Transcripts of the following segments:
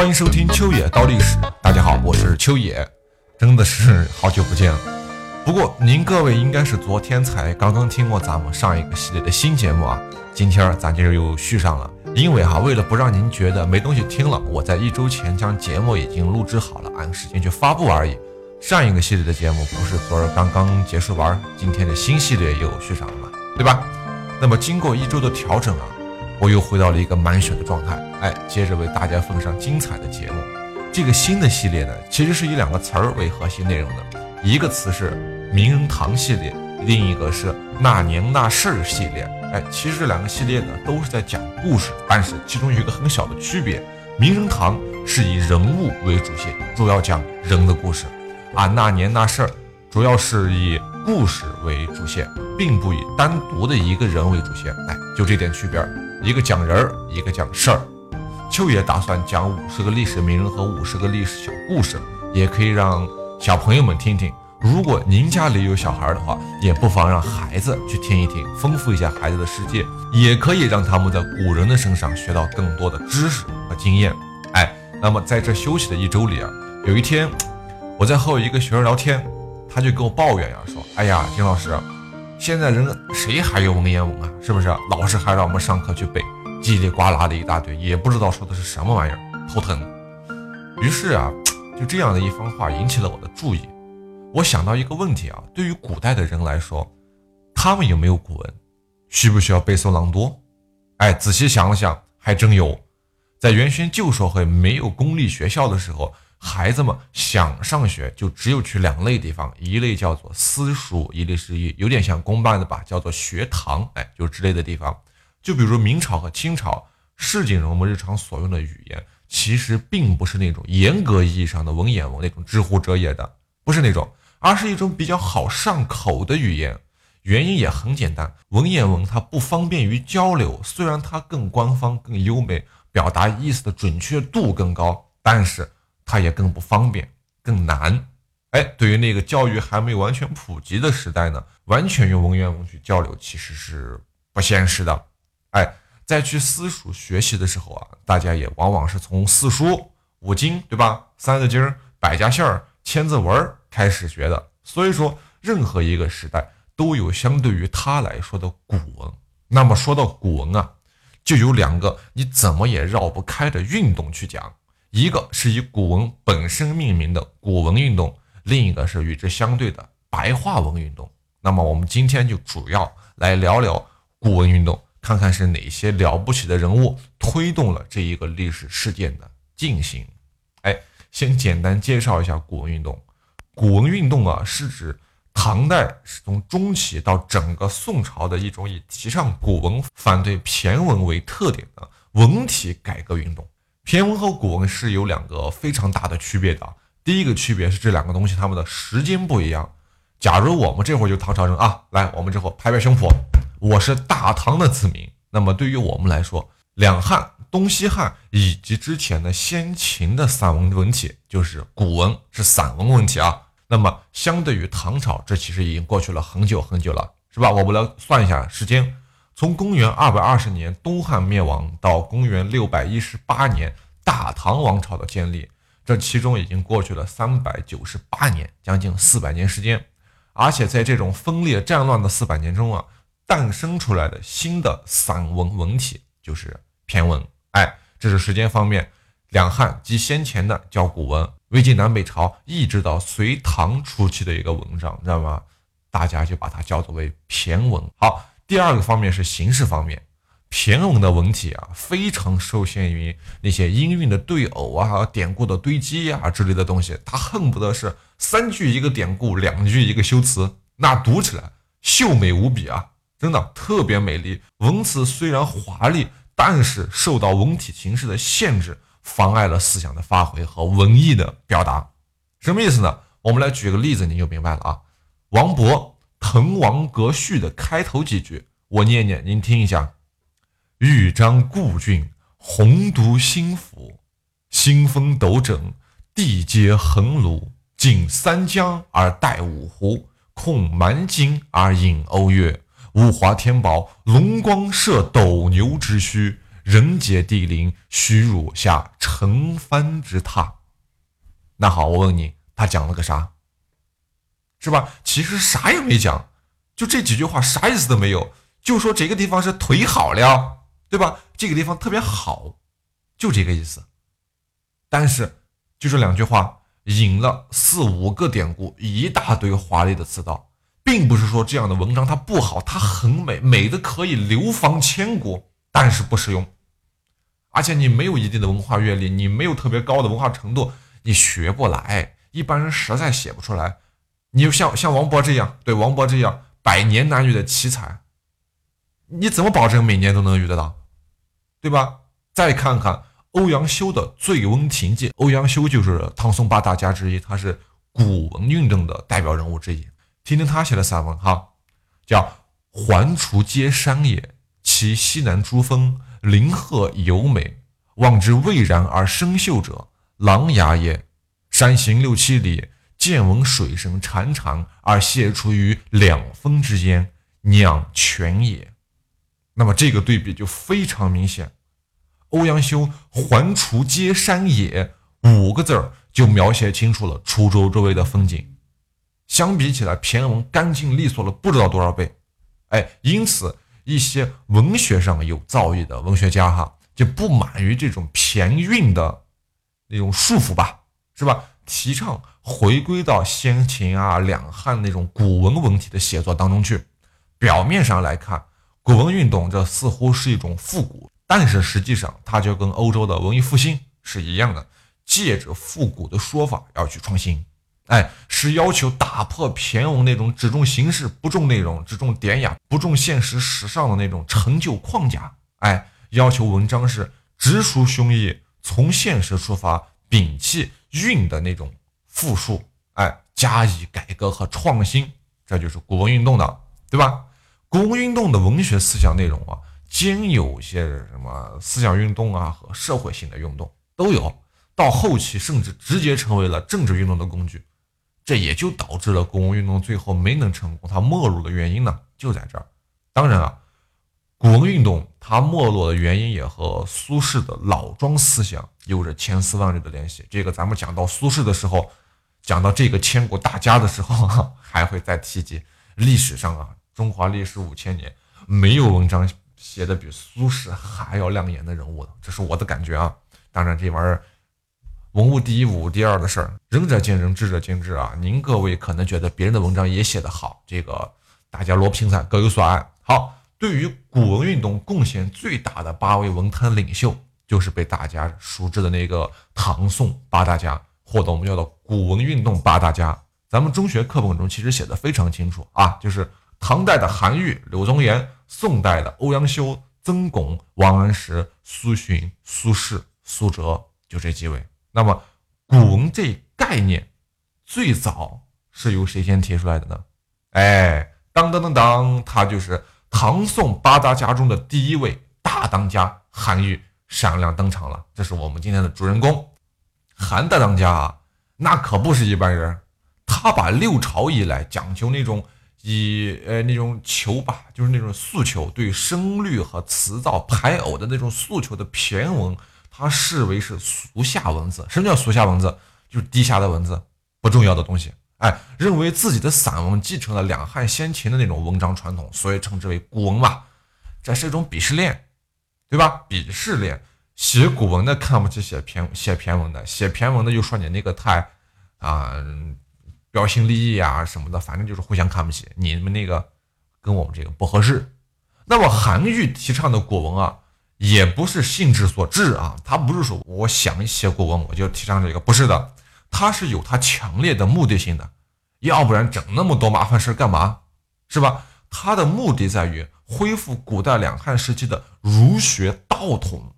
欢迎收听秋野刀历史。大家好，我是秋野，真的是好久不见了。不过您各位应该是昨天才刚刚听过咱们上一个系列的新节目啊，今天咱就又续上了。因为哈，为了不让您觉得没东西听了，我在一周前将节目已经录制好了，按时间去发布而已。上一个系列的节目不是昨儿刚刚结束完，今天的新系列又续上了嘛，对吧？那么经过一周的调整啊，我又回到了一个满血的状态，哎，接着为大家奉上精彩的节目。这个新的系列呢，其实是以两个词儿为核心内容的，一个词是名人堂系列，另一个是那年那事儿系列。哎，其实这两个系列呢，都是在讲故事，但是其中有一个很小的区别：名人堂是以人物为主线，主要讲人的故事；啊，那年那事儿主要是以故事为主线，并不以单独的一个人为主线。哎，就这点区别，一个讲人儿，一个讲事儿。秋野打算讲五十个历史名人和五十个历史小故事，也可以让小朋友们听听。如果您家里有小孩的话，也不妨让孩子去听一听，丰富一下孩子的世界，也可以让他们在古人的身上学到更多的知识和经验。哎，那么在这休息的一周里啊，有一天我在和我一个学生聊天，他就跟我抱怨呀，说：“哎呀，金老师，现在人谁还有文言文啊？是不是？老师还让我们上课去背，叽里呱啦的一大堆，也不知道说的是什么玩意儿，头疼。”于是啊，就这样的一番话引起了我的注意。我想到一个问题啊，对于古代的人来说，他们有没有古文？需不需要背诵朗读？哎，仔细想了想，还真有。在原先旧社会没有公立学校的时候，孩子们想上学就只有去两类地方，一类叫做私塾，一类是一有点像公办的吧，叫做学堂。哎，就之类的地方。就比如明朝和清朝，市井人们日常所用的语言，其实并不是那种严格意义上的文言文那种知乎者也的，不是那种。而是一种比较好上口的语言，原因也很简单，文言文它不方便于交流，虽然它更官方、更优美，表达意思的准确度更高，但是它也更不方便、更难。哎，对于那个教育还没有完全普及的时代呢，完全用文言文去交流其实是不现实的。哎，在去私塾学习的时候啊，大家也往往是从四书五经，对吧？三字经、百家姓。千字文开始学的，所以说任何一个时代都有相对于它来说的古文。那么说到古文啊，就有两个你怎么也绕不开的运动去讲，一个是以古文本身命名的古文运动，另一个是与之相对的白话文运动。那么我们今天就主要来聊聊古文运动，看看是哪些了不起的人物推动了这一个历史事件的进行。哎。先简单介绍一下古文运动。古文运动啊，是指唐代是从中期到整个宋朝的一种以提倡古文、反对骈文为特点的文体改革运动。骈文和古文是有两个非常大的区别的。第一个区别是这两个东西它们的时间不一样。假如我们这会儿就唐朝人啊，来，我们这会儿拍拍胸脯，我是大唐的子民。那么对于我们来说，两汉。东西汉以及之前的先秦的散文文体，就是古文是散文文体啊。那么相对于唐朝，这其实已经过去了很久很久了，是吧？我们来算一下时间，从公元二百二十年东汉灭亡到公元六百一十八年大唐王朝的建立，这其中已经过去了三百九十八年，将近四百年时间。而且在这种分裂战乱的四百年中啊，诞生出来的新的散文文体就是骈文。哎，这是时间方面，两汉及先前的叫古文，魏晋南北朝一直到隋唐初期的一个文章，知道吗？大家就把它叫做为骈文。好，第二个方面是形式方面，骈文的文体啊，非常受限于那些音韵的对偶啊、典故的堆积啊之类的东西，它恨不得是三句一个典故，两句一个修辞，那读起来秀美无比啊，真的特别美丽。文词虽然华丽。但是受到文体形式的限制，妨碍了思想的发挥和文艺的表达。什么意思呢？我们来举个例子，你就明白了啊。王勃《滕王阁序》的开头几句，我念念，您听一下：豫章故郡，洪都新府，兴风斗整，地接衡庐，尽三江而带五湖，控蛮荆而引瓯越。物华天宝，龙光射斗牛之墟，人杰地灵，徐汝下承藩之榻。那好，我问你，他讲了个啥？是吧？其实啥也没讲，就这几句话，啥意思都没有。就说这个地方是腿好了，对吧？这个地方特别好，就这个意思。但是就这两句话，引了四五个典故，一大堆华丽的词藻，并不是说这样的文章它不好，它很美，美的可以流芳千古，但是不实用。而且你没有一定的文化阅历，你没有特别高的文化程度，你学不来，一般人实在写不出来。你就像像王勃这样，对王勃这样百年难遇的奇才，你怎么保证每年都能遇得到，对吧？再看看欧阳修的《醉翁亭记》，欧阳修就是唐宋八大家之一，他是古文运动的代表人物之一。听听他写的散文哈，叫“环滁皆山也，其西南诸峰，林壑尤美，望之蔚然而生秀者，琅琊也。山行六七里。”见闻水声潺潺而泻出于两峰之间，酿泉也。那么这个对比就非常明显。欧阳修“环滁皆山也”五个字儿就描写清楚了滁州周围的风景，相比起来，骈文干净利索了不知道多少倍。哎，因此一些文学上有造诣的文学家哈，就不满于这种骈韵的那种束缚吧，是吧？提倡回归到先秦啊、两汉那种古文文体的写作当中去。表面上来看，古文运动这似乎是一种复古，但是实际上它就跟欧洲的文艺复兴是一样的，借着复古的说法要去创新。哎，是要求打破骈文那种只重形式不重内容、只重典雅不重现实时尚的那种陈旧框架。哎，要求文章是直抒胸臆，从现实出发，摒弃。运的那种复数，哎，加以改革和创新，这就是古文运动的，对吧？古文运动的文学思想内容啊，兼有些什么思想运动啊和社会性的运动都有，到后期甚至直接成为了政治运动的工具，这也就导致了古文运动最后没能成功，它没落的原因呢就在这儿。当然啊。古文运动它没落的原因也和苏轼的老庄思想有着千丝万缕的联系。这个咱们讲到苏轼的时候，讲到这个千古大家的时候，还会再提及。历史上啊，中华历史五千年，没有文章写的比苏轼还要亮眼的人物了，这是我的感觉啊。当然，这玩意儿文物第一，武第二的事儿，仁者见仁，智者见智啊。您各位可能觉得别人的文章也写得好，这个大家罗拼菜，各有所爱。好。对于古文运动贡献最大的八位文坛领袖，就是被大家熟知的那个唐宋八大家，或者我们叫做古文运动八大家。咱们中学课本中其实写的非常清楚啊，就是唐代的韩愈、柳宗元，宋代的欧阳修、曾巩、王安石、苏洵、苏轼、苏辙，就这几位。那么，古文这概念最早是由谁先提出来的呢？哎，当当当当，他就是。唐宋八大家中的第一位大当家韩愈闪亮登场了，这是我们今天的主人公。韩大当家啊，那可不是一般人，他把六朝以来讲究那种以呃那种求吧，就是那种诉求，对声律和词藻排偶的那种诉求的骈文，他视为是俗下文字。什么叫俗下文字？就是低下的文字，不重要的东西。哎，认为自己的散文继承了两汉先秦的那种文章传统，所以称之为古文嘛。这是一种鄙视链，对吧？鄙视链，写古文的看不起写骈写骈文的，写骈文的又说你那个太啊标新立异啊什么的，反正就是互相看不起。你们那个跟我们这个不合适。那么韩愈提倡的古文啊，也不是兴致所致啊，他不是说我想写古文我就提倡这个，不是的。他是有他强烈的目的性的，要不然整那么多麻烦事干嘛？是吧？他的目的在于恢复古代两汉时期的儒学道统，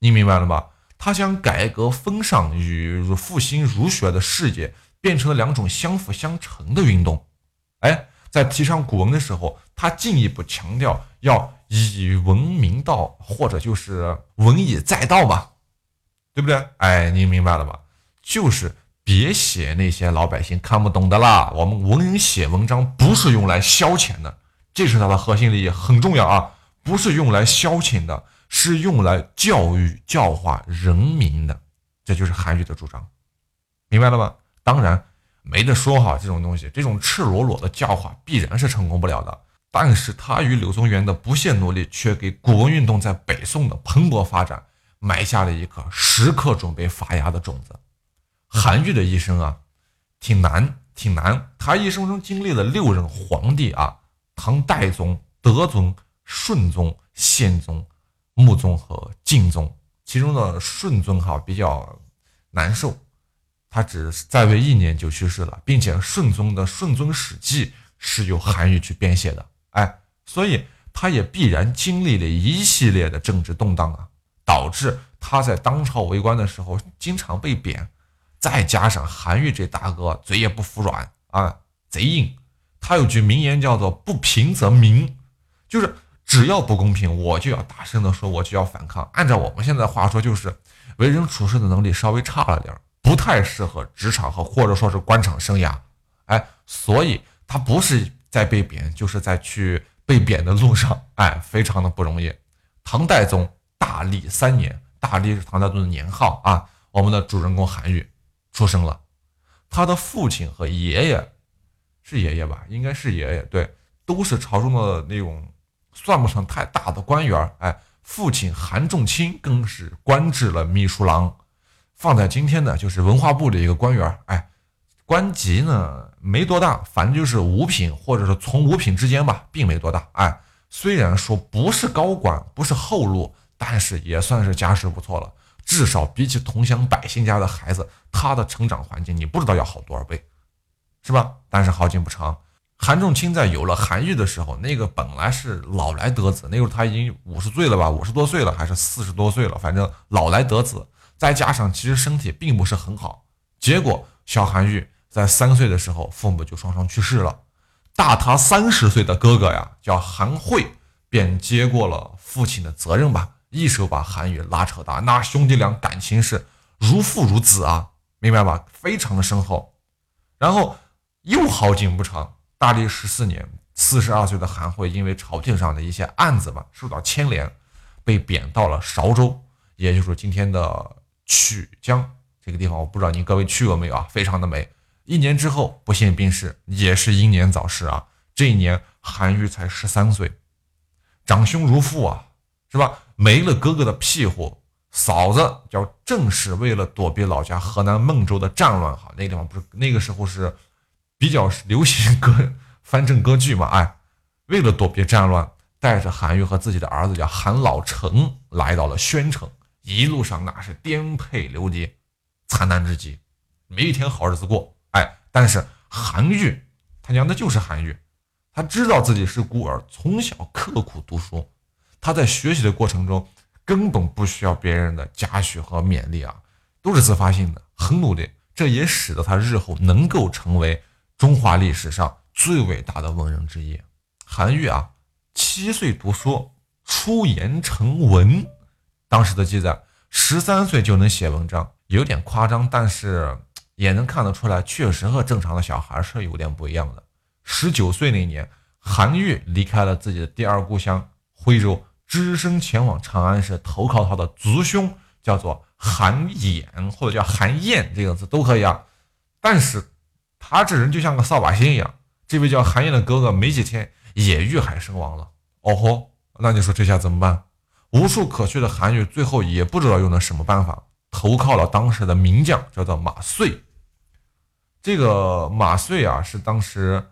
你明白了吗？他将改革风尚与复兴儒学的世界变成了两种相辅相成的运动。哎，在提倡古文的时候，他进一步强调要以文明道，或者就是文以载道嘛，对不对？哎，你明白了吧？就是别写那些老百姓看不懂的啦。我们文人写文章不是用来消遣的，这是他的核心利益，很重要啊！不是用来消遣的，是用来教育教化人民的，这就是韩愈的主张，明白了吧？当然没得说哈，这种东西，这种赤裸裸的教化必然是成功不了的。但是他与柳宗元的不懈努力，却给古文运动在北宋的蓬勃发展埋下了一颗时刻准备发芽的种子。韩愈的一生啊，挺难，挺难。他一生中经历了六任皇帝啊，唐代宗、德宗、顺宗、宪宗。穆宗和敬宗，其中的顺宗哈比较难受，他只在位一年就去世了，并且顺宗的《顺宗史记》是由韩愈去编写的，哎，所以他也必然经历了一系列的政治动荡啊，导致他在当朝为官的时候经常被贬，再加上韩愈这大哥嘴也不服软啊，贼硬，他有句名言叫做“不平则鸣”，就是。只要不公平，我就要大声的说，我就要反抗。按照我们现在话说，就是为人处事的能力稍微差了点，不太适合职场和或者说是官场生涯。哎，所以他不是在被贬，就是在去被贬的路上。哎，非常的不容易。唐代宗大历三年，大历是唐代宗的年号啊。我们的主人公韩愈出生了，他的父亲和爷爷是爷爷吧？应该是爷爷，对，都是朝中的那种。算不上太大的官员哎，父亲韩仲卿更是官至了秘书郎，放在今天呢，就是文化部的一个官员哎，官级呢没多大，反正就是五品或者是从五品之间吧，并没多大哎。虽然说不是高官，不是后路，但是也算是家世不错了，至少比起同乡百姓家的孩子，他的成长环境你不知道要好多少倍，是吧？但是好景不长。韩仲卿在有了韩愈的时候，那个本来是老来得子，那时候他已经五十岁了吧，五十多岁了还是四十多岁了，反正老来得子，再加上其实身体并不是很好，结果小韩愈在三岁的时候，父母就双双去世了。大他三十岁的哥哥呀，叫韩惠，便接过了父亲的责任吧，一手把韩愈拉扯大，那兄弟俩感情是如父如子啊，明白吧？非常的深厚。然后又好景不长。大历十四年，四十二岁的韩惠因为朝廷上的一些案子吧，受到牵连，被贬到了韶州，也就是今天的曲江这个地方。我不知道您各位去过没有啊？非常的美。一年之后不幸病逝，也是英年早逝啊。这一年韩愈才十三岁，长兄如父啊，是吧？没了哥哥的庇护，嫂子叫正是，为了躲避老家河南孟州的战乱，哈，那地方不是那个时候是。比较流行歌藩镇割据嘛，哎，为了躲避战乱，带着韩愈和自己的儿子叫韩老成来到了宣城，一路上那是颠沛流离，惨难之极，没一天好日子过，哎，但是韩愈他娘的就是韩愈，他知道自己是孤儿，从小刻苦读书，他在学习的过程中根本不需要别人的嘉许和勉励啊，都是自发性的，很努力，这也使得他日后能够成为。中华历史上最伟大的文人之一，韩愈啊，七岁读书，出言成文。当时的记载，十三岁就能写文章，有点夸张，但是也能看得出来，确实和正常的小孩是有点不一样的。十九岁那年，韩愈离开了自己的第二故乡徽州，只身前往长安市投靠他的族兄，叫做韩衍或者叫韩彦这个字都可以啊。但是。他这人就像个扫把星一样，这位叫韩燕的哥哥没几天也遇害身亡了。哦吼，那你说这下怎么办？无处可去的韩愈最后也不知道用的什么办法，投靠了当时的名将，叫做马遂。这个马遂啊，是当时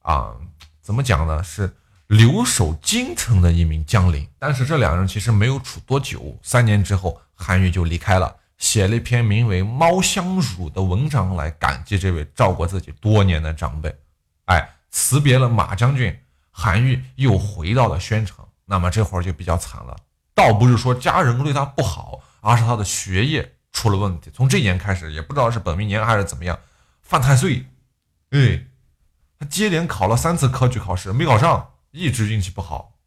啊，怎么讲呢？是留守京城的一名将领。但是这两人其实没有处多久，三年之后，韩愈就离开了。写了一篇名为《猫相辱》的文章来感激这位照顾自己多年的长辈。哎，辞别了马将军，韩愈又回到了宣城。那么这会儿就比较惨了，倒不是说家人对他不好，而是他的学业出了问题。从这年开始，也不知道是本命年还是怎么样，犯太岁。哎，他接连考了三次科举考试没考上，一直运气不好。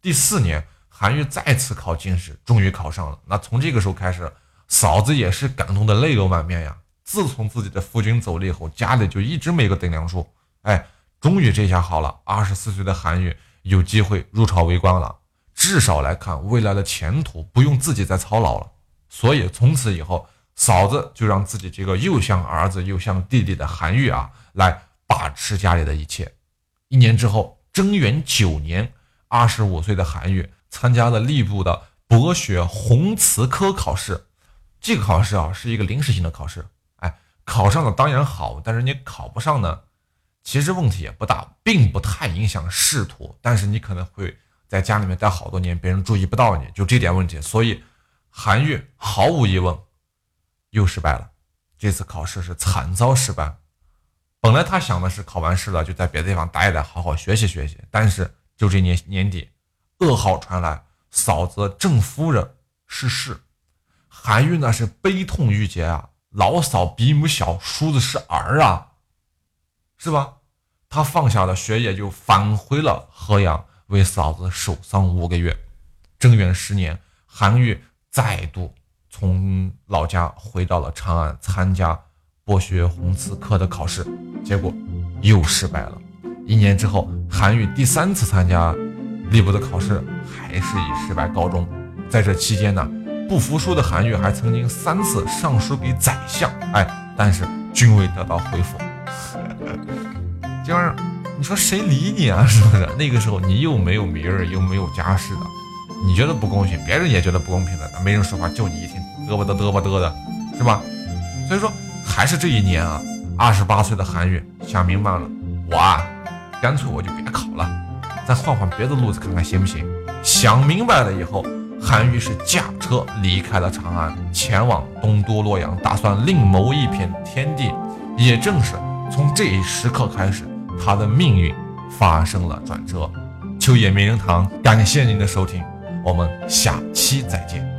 第四年，韩愈再次考进士，终于考上了。那从这个时候开始。嫂子也是感动的泪流满面呀！自从自己的夫君走了以后，家里就一直没个顶梁柱。哎，终于这下好了，二十四岁的韩愈有机会入朝为官了。至少来看未来的前途不用自己再操劳了。所以从此以后，嫂子就让自己这个又像儿子又像弟弟的韩愈啊来把持家里的一切。一年之后，贞元九年，二十五岁的韩愈参加了吏部的博学弘词科考试。这个考试啊是一个临时性的考试，哎，考上了当然好，但是你考不上呢，其实问题也不大，并不太影响仕途。但是你可能会在家里面待好多年，别人注意不到你，就这点问题。所以韩愈毫无疑问又失败了，这次考试是惨遭失败。本来他想的是考完试了就在别的地方待一待，好好学习学习。但是就这年年底，噩耗传来，嫂子郑夫人逝世。韩愈那是悲痛欲绝啊！老嫂比母小，叔子是儿啊，是吧？他放下了学业，就返回了河阳，为嫂子守丧五个月。贞元十年，韩愈再度从老家回到了长安，参加博学弘词科的考试，结果又失败了。一年之后，韩愈第三次参加吏部的考试，还是以失败告终。在这期间呢？不服输的韩愈还曾经三次上书给宰相，哎，但是均未得到回复。就是你说谁理你啊？是不是？那个时候你又没有名儿，又没有家世的，你觉得不公平，别人也觉得不公平的，没人说话，就你一天嘚吧嘚嘚吧嘚的，是吧？所以说，还是这一年啊，二十八岁的韩愈想明白了，我啊，干脆我就别考了，咱换换别的路子看看行不行？想明白了以后。韩愈是驾车离开了长安，前往东都洛阳，打算另谋一片天地。也正是从这一时刻开始，他的命运发生了转折。秋野名人堂，感谢您的收听，我们下期再见。